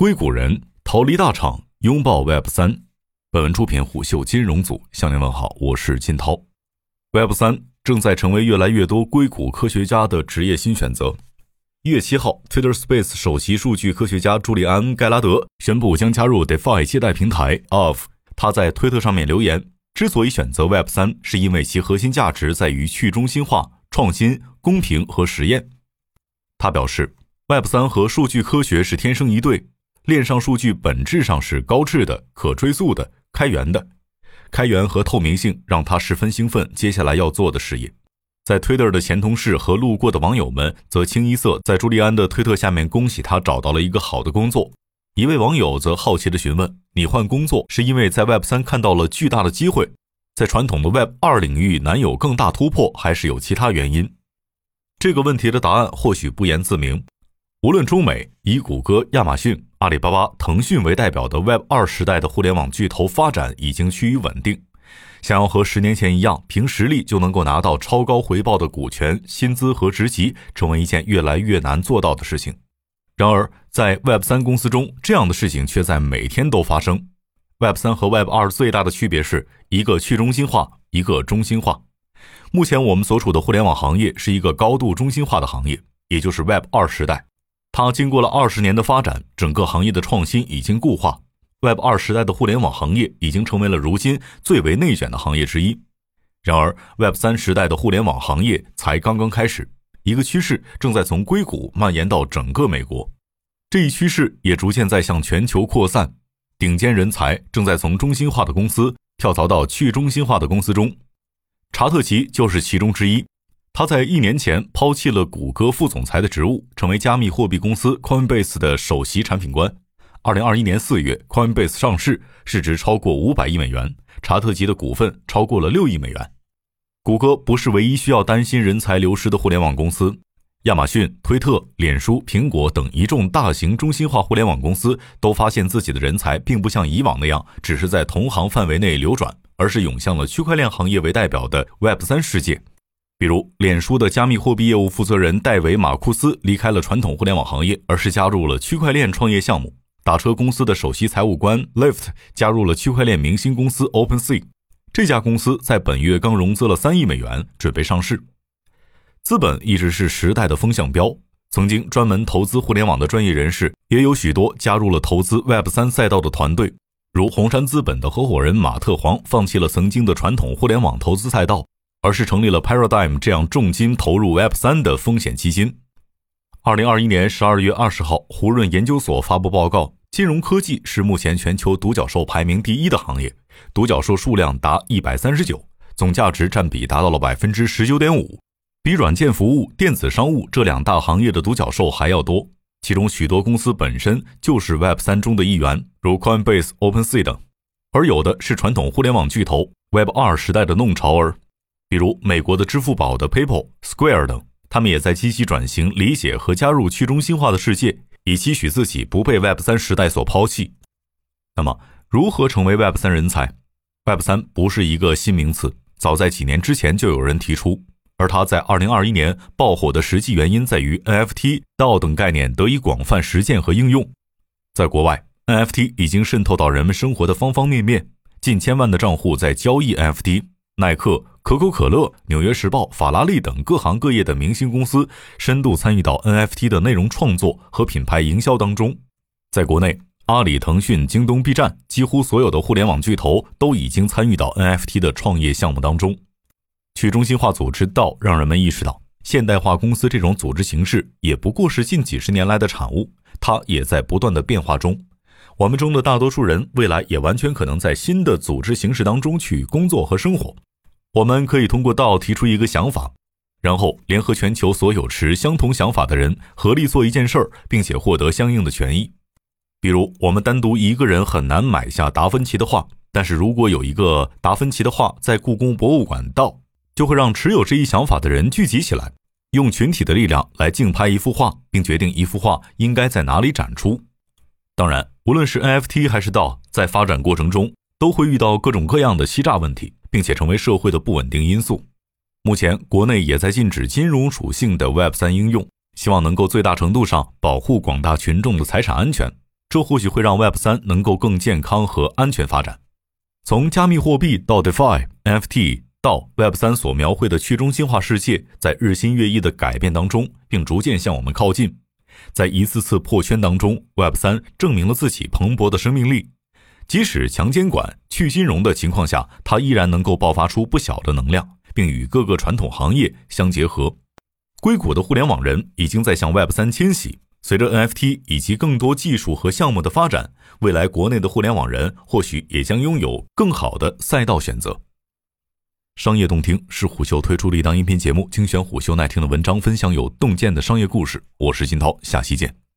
硅谷人逃离大厂，拥抱 Web 三。本文出品虎嗅金融组，向您问好，我是金涛。Web 三正在成为越来越多硅谷科学家的职业新选择。一月七号，Twitter Space 首席数据科学家朱利安·盖拉德宣布将加入 DeFi 借贷平台 Of。他在推特上面留言：“之所以选择 Web 三，是因为其核心价值在于去中心化、创新、公平和实验。”他表示，Web 三和数据科学是天生一对。链上数据本质上是高质的、可追溯的、开源的，开源和透明性让他十分兴奋。接下来要做的事业，在 Twitter 的前同事和路过的网友们则清一色在朱利安的推特下面恭喜他找到了一个好的工作。一位网友则好奇地询问：“你换工作是因为在 Web 三看到了巨大的机会，在传统的 Web 二领域难有更大突破，还是有其他原因？”这个问题的答案或许不言自明。无论中美，以谷歌、亚马逊。阿里巴巴、腾讯为代表的 Web 二时代的互联网巨头发展已经趋于稳定，想要和十年前一样凭实力就能够拿到超高回报的股权、薪资和职级，成为一件越来越难做到的事情。然而，在 Web 三公司中，这样的事情却在每天都发生。Web 三和 Web 二最大的区别是一个去中心化，一个中心化。目前我们所处的互联网行业是一个高度中心化的行业，也就是 Web 二时代。它经过了二十年的发展，整个行业的创新已经固化。Web 二时代的互联网行业已经成为了如今最为内卷的行业之一。然而，Web 三时代的互联网行业才刚刚开始，一个趋势正在从硅谷蔓延到整个美国。这一趋势也逐渐在向全球扩散，顶尖人才正在从中心化的公司跳槽到去中心化的公司中。查特奇就是其中之一。他在一年前抛弃了谷歌副总裁的职务，成为加密货币公司 Coinbase 的首席产品官。二零二一年四月，Coinbase 上市，市值超过五百亿美元，查特吉的股份超过了六亿美元。谷歌不是唯一需要担心人才流失的互联网公司，亚马逊、推特、脸书、苹果等一众大型中心化互联网公司都发现自己的人才并不像以往那样只是在同行范围内流转，而是涌向了区块链行业为代表的 Web 三世界。比如，脸书的加密货币业务负责人戴维·马库斯离开了传统互联网行业，而是加入了区块链创业项目。打车公司的首席财务官 Lyft 加入了区块链明星公司 OpenSea。这家公司在本月刚融资了三亿美元，准备上市。资本一直是时代的风向标，曾经专门投资互联网的专业人士也有许多加入了投资 Web 三赛道的团队，如红杉资本的合伙人马特·黄放弃了曾经的传统互联网投资赛道。而是成立了 Paradigm 这样重金投入 Web 三的风险基金。二零二一年十二月二十号，胡润研究所发布报告，金融科技是目前全球独角兽排名第一的行业，独角兽数量达一百三十九，总价值占比达到了百分之十九点五，比软件服务、电子商务这两大行业的独角兽还要多。其中许多公司本身就是 Web 三中的一员，如 Coinbase、OpenSea 等，而有的是传统互联网巨头 Web 二时代的弄潮儿。比如美国的支付宝的 PayPal、Square 等，他们也在积极转型、理解和加入去中心化的世界，以期许自己不被 Web 三时代所抛弃。那么，如何成为 Web 三人才？Web 三不是一个新名词，早在几年之前就有人提出，而它在2021年爆火的实际原因在于 NFT、DAO 等概念得以广泛实践和应用。在国外，NFT 已经渗透到人们生活的方方面面，近千万的账户在交易 NFT，耐克。可口可乐、纽约时报、法拉利等各行各业的明星公司深度参与到 NFT 的内容创作和品牌营销当中。在国内，阿里、腾讯、京东、B 站，几乎所有的互联网巨头都已经参与到 NFT 的创业项目当中。去中心化组织到让人们意识到，现代化公司这种组织形式也不过是近几十年来的产物，它也在不断的变化中。我们中的大多数人未来也完全可能在新的组织形式当中去工作和生活。我们可以通过道提出一个想法，然后联合全球所有持相同想法的人，合力做一件事儿，并且获得相应的权益。比如，我们单独一个人很难买下达芬奇的画，但是如果有一个达芬奇的画在故宫博物馆到，就会让持有这一想法的人聚集起来，用群体的力量来竞拍一幅画，并决定一幅画应该在哪里展出。当然，无论是 NFT 还是道，在发展过程中都会遇到各种各样的欺诈问题。并且成为社会的不稳定因素。目前，国内也在禁止金融属性的 Web 三应用，希望能够最大程度上保护广大群众的财产安全。这或许会让 Web 三能够更健康和安全发展。从加密货币到 DeFi、NFT 到 Web 三所描绘的去中心化世界，在日新月异的改变当中，并逐渐向我们靠近。在一次次破圈当中，Web 三证明了自己蓬勃的生命力。即使强监管、去金融的情况下，它依然能够爆发出不小的能量，并与各个传统行业相结合。硅谷的互联网人已经在向 Web 三迁徙。随着 NFT 以及更多技术和项目的发展，未来国内的互联网人或许也将拥有更好的赛道选择。商业洞听是虎嗅推出的一档音频节目，精选虎嗅耐听的文章，分享有洞见的商业故事。我是金涛，下期见。